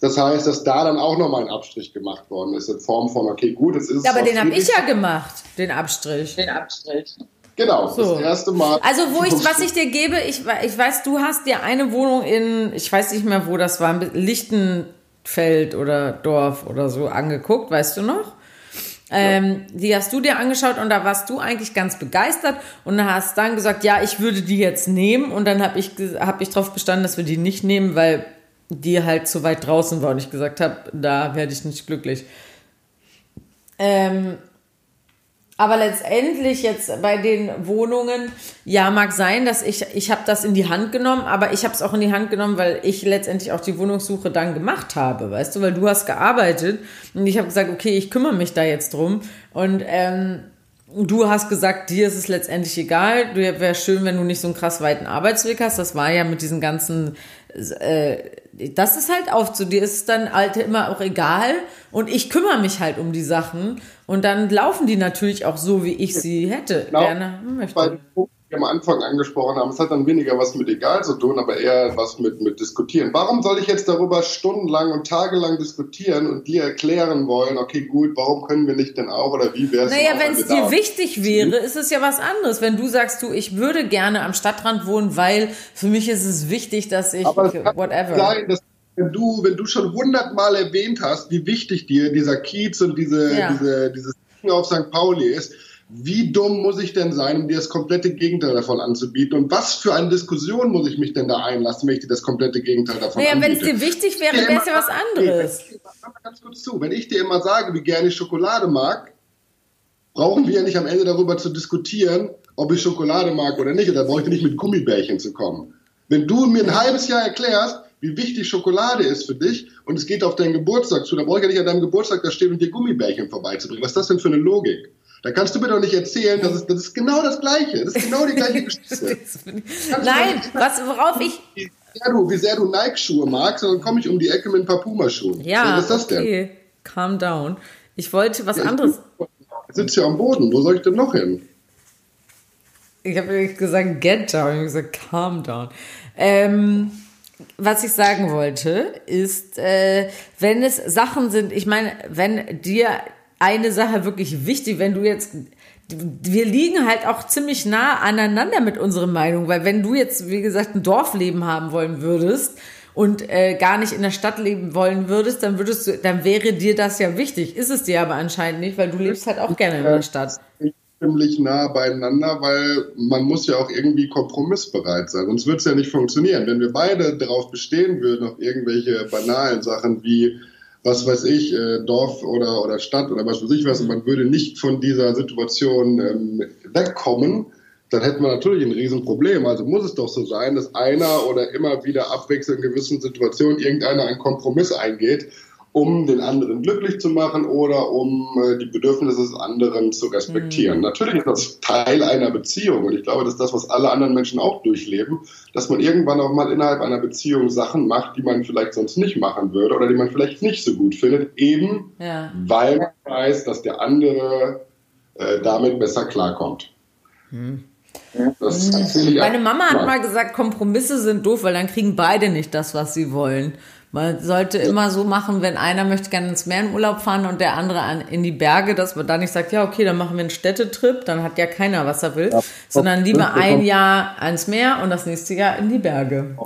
Das heißt, dass da dann auch nochmal ein Abstrich gemacht worden ist in Form von, okay, gut, es ist. Ja, aber den habe ich ja gemacht, den Abstrich. Den Abstrich. Genau, so. das erste Mal. Also wo ich, [LAUGHS] was ich dir gebe, ich, ich weiß, du hast dir eine Wohnung in, ich weiß nicht mehr, wo das war, Lichtenfeld oder Dorf oder so angeguckt, weißt du noch? Ähm, die hast du dir angeschaut und da warst du eigentlich ganz begeistert und hast dann gesagt, ja, ich würde die jetzt nehmen und dann habe ich, hab ich darauf bestanden, dass wir die nicht nehmen, weil die halt zu weit draußen war und ich gesagt habe, da werde ich nicht glücklich. Ähm, aber letztendlich jetzt bei den Wohnungen, ja, mag sein, dass ich, ich habe das in die Hand genommen, aber ich habe es auch in die Hand genommen, weil ich letztendlich auch die Wohnungssuche dann gemacht habe, weißt du, weil du hast gearbeitet und ich habe gesagt, okay, ich kümmere mich da jetzt drum und ähm, du hast gesagt, dir ist es letztendlich egal, wäre schön, wenn du nicht so einen krass weiten Arbeitsweg hast, das war ja mit diesen ganzen das ist halt oft so, dir ist dann halt immer auch egal. Und ich kümmere mich halt um die Sachen. Und dann laufen die natürlich auch so, wie ich sie hätte genau, gerne möchte. Bei am Anfang angesprochen haben, es hat dann weniger was mit egal zu tun, aber eher was mit, mit diskutieren. Warum soll ich jetzt darüber stundenlang und tagelang diskutieren und dir erklären wollen, okay, gut, warum können wir nicht denn auch oder wie wäre es? Naja, wenn es dir wichtig wäre, ist es ja was anderes. Wenn du sagst, du, ich würde gerne am Stadtrand wohnen, weil für mich ist es wichtig, dass ich, aber whatever. Sein, dass wenn du, wenn du schon hundertmal erwähnt hast, wie wichtig dir dieser Kiez und diese, ja. diese, dieses Ding auf St. Pauli ist, wie dumm muss ich denn sein, um dir das komplette Gegenteil davon anzubieten? Und was für eine Diskussion muss ich mich denn da einlassen, wenn ich dir das komplette Gegenteil davon naja, anbiete? Wenn es dir wichtig wäre, wäre es ja was anderes. Ganz kurz zu. Wenn ich dir immer sage, wie gerne ich Schokolade mag, brauchen wir ja nicht am Ende darüber zu diskutieren, ob ich Schokolade mag oder nicht. Oder brauche ich nicht mit Gummibärchen zu kommen. Wenn du mir ein halbes Jahr erklärst, wie wichtig Schokolade ist für dich und es geht auf deinen Geburtstag zu, dann brauche ich ja nicht an deinem Geburtstag da stehen und dir Gummibärchen vorbeizubringen. Was ist das denn für eine Logik? Da kannst du mir doch nicht erzählen, das ist, das ist genau das Gleiche. Das ist genau die gleiche [LAUGHS] Geschichte. Nein, was, worauf ich. Wie sehr du, wie sehr du Nike-Schuhe magst, dann komme ich um die Ecke mit ein paar Puma-Schuhen. Ja, was ist das okay. denn? Calm down. Ich wollte was ja, anderes. Ich sitze hier am Boden. Wo soll ich denn noch hin? Ich habe gesagt get down, ich habe gesagt calm down. Ähm, was ich sagen wollte, ist, äh, wenn es Sachen sind, ich meine, wenn dir eine Sache wirklich wichtig, wenn du jetzt wir liegen halt auch ziemlich nah aneinander mit unseren Meinungen, weil wenn du jetzt, wie gesagt, ein Dorfleben haben wollen würdest und äh, gar nicht in der Stadt leben wollen würdest, dann würdest du, dann wäre dir das ja wichtig. Ist es dir aber anscheinend nicht, weil du lebst halt auch gerne in der Stadt. Ziemlich nah beieinander, weil man muss ja auch irgendwie kompromissbereit sein. Sonst wird es ja nicht funktionieren. Wenn wir beide darauf bestehen würden, auf irgendwelche banalen Sachen wie was weiß ich, äh, Dorf oder, oder Stadt oder was weiß ich was, und man würde nicht von dieser Situation ähm, wegkommen, dann hätten wir natürlich ein Riesenproblem. Also muss es doch so sein, dass einer oder immer wieder abwechselnd in gewissen Situationen irgendeiner einen Kompromiss eingeht um den anderen glücklich zu machen oder um äh, die Bedürfnisse des anderen zu respektieren. Mhm. Natürlich ist das Teil einer Beziehung und ich glaube, das ist das, was alle anderen Menschen auch durchleben, dass man irgendwann auch mal innerhalb einer Beziehung Sachen macht, die man vielleicht sonst nicht machen würde oder die man vielleicht nicht so gut findet, eben ja. weil man weiß, dass der andere äh, damit besser klarkommt. Mhm. Meine Mama hat mal gesagt, Kompromisse sind doof, weil dann kriegen beide nicht das, was sie wollen. Man sollte immer so machen, wenn einer möchte gerne ins Meer in Urlaub fahren und der andere an, in die Berge, dass man da nicht sagt, ja, okay, dann machen wir einen Städtetrip, dann hat ja keiner, was er will, ja. sondern lieber ein Jahr ans Meer und das nächste Jahr in die Berge.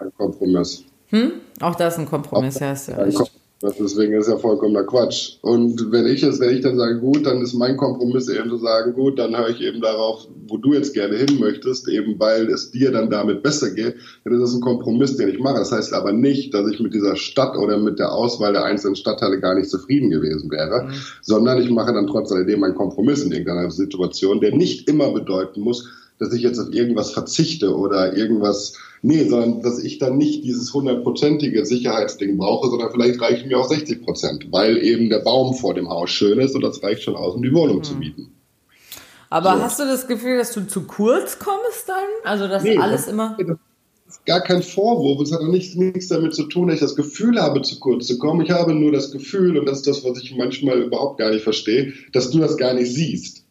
Ein Kompromiss. Hm? Auch das ist ein Kompromiss, ja, hast du recht. Deswegen ist ja vollkommener Quatsch. Und wenn ich es, wenn ich dann sage, gut, dann ist mein Kompromiss eben zu sagen, gut, dann höre ich eben darauf, wo du jetzt gerne hin möchtest, eben weil es dir dann damit besser geht, dann ist das ein Kompromiss, den ich mache. Das heißt aber nicht, dass ich mit dieser Stadt oder mit der Auswahl der einzelnen Stadtteile gar nicht zufrieden gewesen wäre, mhm. sondern ich mache dann trotz alledem einen Kompromiss in irgendeiner Situation, der nicht immer bedeuten muss, dass ich jetzt auf irgendwas verzichte oder irgendwas Nee, sondern dass ich dann nicht dieses hundertprozentige Sicherheitsding brauche, sondern vielleicht reichen mir auch 60 Prozent, weil eben der Baum vor dem Haus schön ist und das reicht schon aus, um die Wohnung mhm. zu mieten. Aber so. hast du das Gefühl, dass du zu kurz kommst dann? Also, dass nee, alles das, immer. Das ist gar kein Vorwurf. Es hat auch nichts, nichts damit zu tun, dass ich das Gefühl habe, zu kurz zu kommen. Ich habe nur das Gefühl, und das ist das, was ich manchmal überhaupt gar nicht verstehe, dass du das gar nicht siehst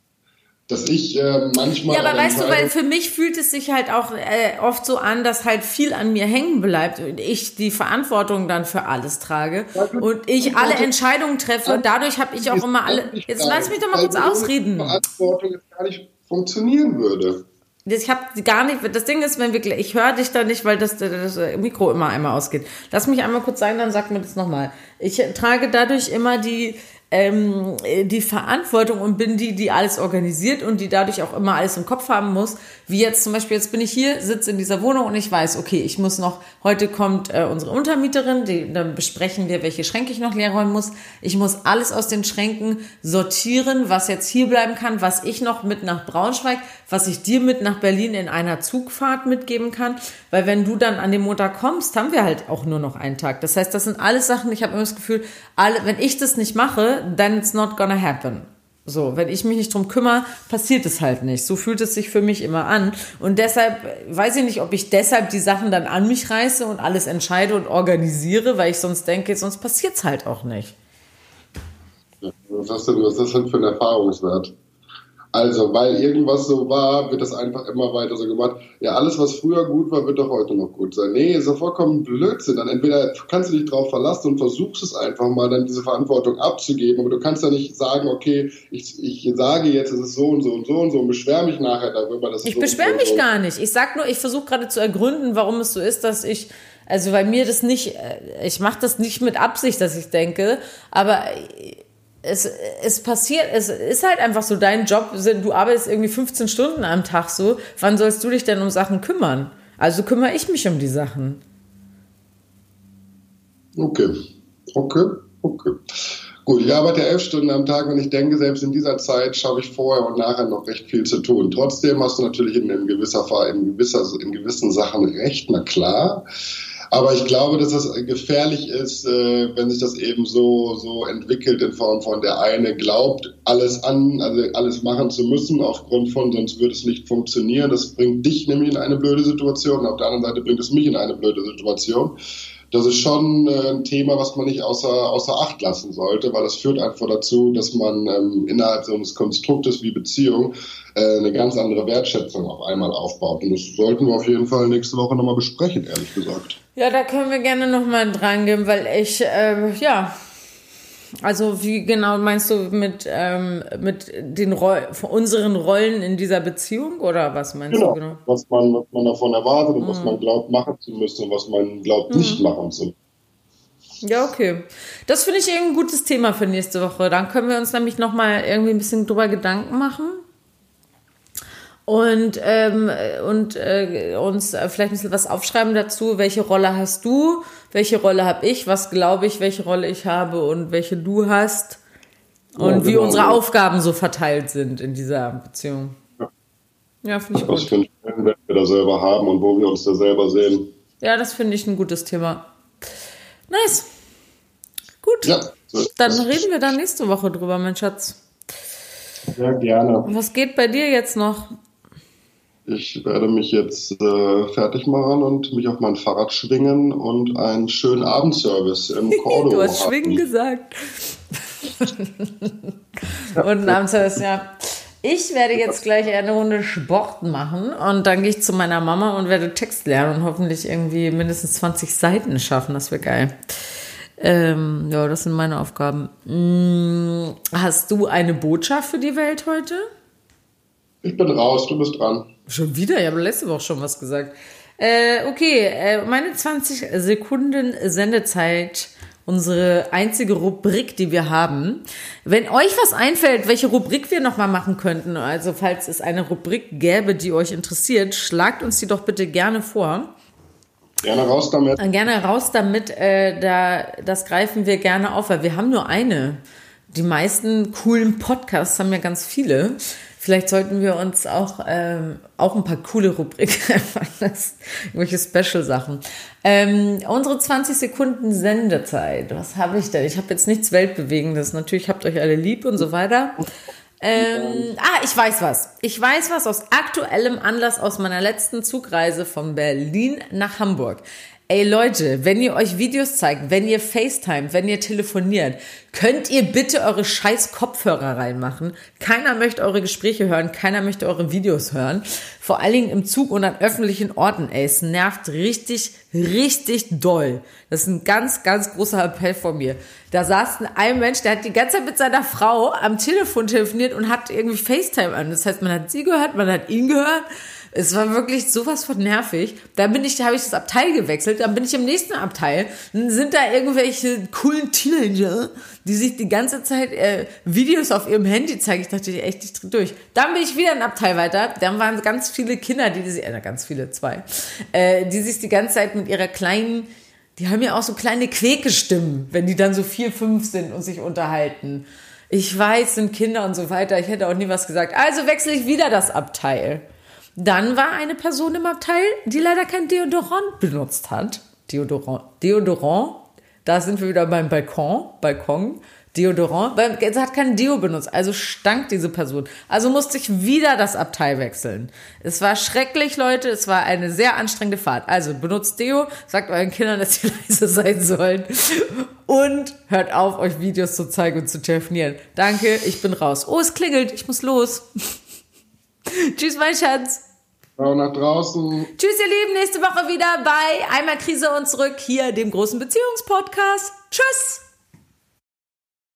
dass ich äh, manchmal. Ja, aber weißt du, weil für mich fühlt es sich halt auch äh, oft so an, dass halt viel an mir hängen bleibt und ich die Verantwortung dann für alles trage und ich alle Entscheidungen treffe. Dadurch habe ich auch immer alle. Jetzt lass mich doch mal kurz ausreden. Verantwortung jetzt gar nicht funktionieren würde. Ich habe gar nicht. Das Ding ist, wenn wir, ich höre dich da nicht, weil das, das Mikro immer einmal ausgeht. Lass mich einmal kurz sagen, dann sag mir das nochmal. Ich trage dadurch immer die ähm, die Verantwortung und bin die, die alles organisiert und die dadurch auch immer alles im Kopf haben muss. Wie jetzt zum Beispiel, jetzt bin ich hier, sitze in dieser Wohnung und ich weiß, okay, ich muss noch, heute kommt äh, unsere Untermieterin, die, dann besprechen wir, welche Schränke ich noch leer räumen muss. Ich muss alles aus den Schränken sortieren, was jetzt hier bleiben kann, was ich noch mit nach Braunschweig, was ich dir mit nach Berlin in einer Zugfahrt mitgeben kann. Weil wenn du dann an dem Montag kommst, haben wir halt auch nur noch einen Tag. Das heißt, das sind alles Sachen, ich habe immer das Gefühl, alle, wenn ich das nicht mache, then it's not gonna happen. So, wenn ich mich nicht drum kümmere, passiert es halt nicht. So fühlt es sich für mich immer an. Und deshalb weiß ich nicht, ob ich deshalb die Sachen dann an mich reiße und alles entscheide und organisiere, weil ich sonst denke, sonst passiert es halt auch nicht. Was denn, was ist das denn für ein Erfahrungswert? Also, weil irgendwas so war, wird das einfach immer weiter so gemacht. Ja, alles, was früher gut war, wird doch heute noch gut sein. Nee, ist doch vollkommen Blödsinn. Dann entweder kannst du dich drauf verlassen und versuchst es einfach mal, dann diese Verantwortung abzugeben. Aber du kannst ja nicht sagen, okay, ich, ich sage jetzt, es ist so und so und so und so und beschwere mich nachher darüber. Dass ich so beschwere mich so gar nicht. Ich sag nur, ich versuche gerade zu ergründen, warum es so ist, dass ich also weil mir das nicht, äh, ich mache das nicht mit Absicht, dass ich denke, aber es, es passiert, es ist halt einfach so, dein Job, du arbeitest irgendwie 15 Stunden am Tag so, wann sollst du dich denn um Sachen kümmern? Also kümmere ich mich um die Sachen. Okay, okay, okay. Gut, ich arbeite elf Stunden am Tag und ich denke, selbst in dieser Zeit schaffe ich vorher und nachher noch recht viel zu tun. Trotzdem hast du natürlich in, in gewisser, in gewisser, in gewissen Sachen recht, na klar. Aber ich glaube, dass es gefährlich ist, äh, wenn sich das eben so, so entwickelt in Form von der eine glaubt, alles an, also alles machen zu müssen, aufgrund von, sonst würde es nicht funktionieren. Das bringt dich nämlich in eine blöde Situation. Auf der anderen Seite bringt es mich in eine blöde Situation das ist schon äh, ein Thema, was man nicht außer, außer Acht lassen sollte, weil das führt einfach dazu, dass man ähm, innerhalb so eines Konstruktes wie Beziehung äh, eine ganz andere Wertschätzung auf einmal aufbaut. Und das sollten wir auf jeden Fall nächste Woche nochmal besprechen, ehrlich gesagt. Ja, da können wir gerne nochmal dran gehen, weil ich, äh, ja, also wie genau meinst du mit, ähm, mit den Roll unseren Rollen in dieser Beziehung oder was meinst genau. du genau? Was man, was man davon erwartet und mhm. was man glaubt machen zu müssen und was man glaubt mhm. nicht machen zu müssen. Ja, okay. Das finde ich ein gutes Thema für nächste Woche. Dann können wir uns nämlich nochmal irgendwie ein bisschen drüber Gedanken machen und, ähm, und äh, uns vielleicht ein bisschen was aufschreiben dazu. Welche Rolle hast du? Welche Rolle habe ich? Was glaube ich, welche Rolle ich habe und welche du hast? Und ja, genau, wie unsere. Aufgaben so verteilt sind in dieser Beziehung. Ja, ja finde ich was gut. Was für einen wir da selber haben und wo wir uns da selber sehen. Ja, das finde ich ein gutes Thema. Nice. Gut. Ja, so dann reden wir dann nächste Woche drüber, mein Schatz. Ja, gerne. Was geht bei dir jetzt noch? Ich werde mich jetzt äh, fertig machen und mich auf mein Fahrrad schwingen und einen schönen Abendservice im Cordo [LAUGHS] Du hast schwingen gesagt. [LAUGHS] und einen Abendservice, ja. Ich werde jetzt gleich eine Runde Sport machen und dann gehe ich zu meiner Mama und werde Text lernen und hoffentlich irgendwie mindestens 20 Seiten schaffen. Das wäre geil. Ähm, ja, das sind meine Aufgaben. Hm, hast du eine Botschaft für die Welt heute? Ich bin raus, du bist dran. Schon wieder? Ich habe letzte Woche schon was gesagt. Äh, okay, äh, meine 20 Sekunden Sendezeit unsere einzige Rubrik, die wir haben. Wenn euch was einfällt, welche Rubrik wir nochmal machen könnten, also falls es eine Rubrik gäbe, die euch interessiert, schlagt uns die doch bitte gerne vor. Gerne raus damit. Gerne raus damit. Äh, da, das greifen wir gerne auf, weil wir haben nur eine. Die meisten coolen Podcasts haben ja ganz viele. Vielleicht sollten wir uns auch, ähm, auch ein paar coole Rubriken [LAUGHS] einfallen irgendwelche Special-Sachen. Ähm, unsere 20 Sekunden Sendezeit. Was habe ich denn? Ich habe jetzt nichts Weltbewegendes. Natürlich habt euch alle lieb und so weiter. Ähm, ah, ich weiß was. Ich weiß was aus aktuellem Anlass aus meiner letzten Zugreise von Berlin nach Hamburg. Ey Leute, wenn ihr euch Videos zeigt, wenn ihr FaceTime, wenn ihr telefoniert, könnt ihr bitte eure scheiß Kopfhörer reinmachen. Keiner möchte eure Gespräche hören, keiner möchte eure Videos hören. Vor allen Dingen im Zug und an öffentlichen Orten, ey. Es nervt richtig, richtig doll. Das ist ein ganz, ganz großer Appell von mir. Da saß ein Mensch, der hat die ganze Zeit mit seiner Frau am Telefon telefoniert und hat irgendwie FaceTime an. Das heißt, man hat sie gehört, man hat ihn gehört. Es war wirklich sowas von nervig. Da bin ich, da habe ich das Abteil gewechselt. Dann bin ich im nächsten Abteil. Dann sind da irgendwelche coolen Teenager, die sich die ganze Zeit äh, Videos auf ihrem Handy zeigen. Ich dachte, echt, ich drehe durch. Dann bin ich wieder ein Abteil weiter. Dann waren ganz viele Kinder, die, die äh, ganz viele, zwei, äh, die sich die ganze Zeit mit ihrer kleinen die haben ja auch so kleine Quäkestimmen, wenn die dann so vier, fünf sind und sich unterhalten. Ich weiß, sind Kinder und so weiter. Ich hätte auch nie was gesagt. Also wechsle ich wieder das Abteil. Dann war eine Person im Abteil, die leider kein Deodorant benutzt hat. Deodorant. Deodorant. Da sind wir wieder beim Balkon. Balkon. Deodorant. Sie hat kein Deo benutzt. Also stank diese Person. Also musste ich wieder das Abteil wechseln. Es war schrecklich, Leute. Es war eine sehr anstrengende Fahrt. Also benutzt Deo. Sagt euren Kindern, dass sie [LAUGHS] leise sein sollen. Und hört auf, euch Videos zu zeigen und zu telefonieren. Danke, ich bin raus. Oh, es klingelt. Ich muss los. [LAUGHS] [LAUGHS] Tschüss, mein Schatz. Ciao nach draußen. Tschüss, ihr Lieben. Nächste Woche wieder bei Einmal Krise und zurück hier, dem großen Beziehungspodcast. Tschüss.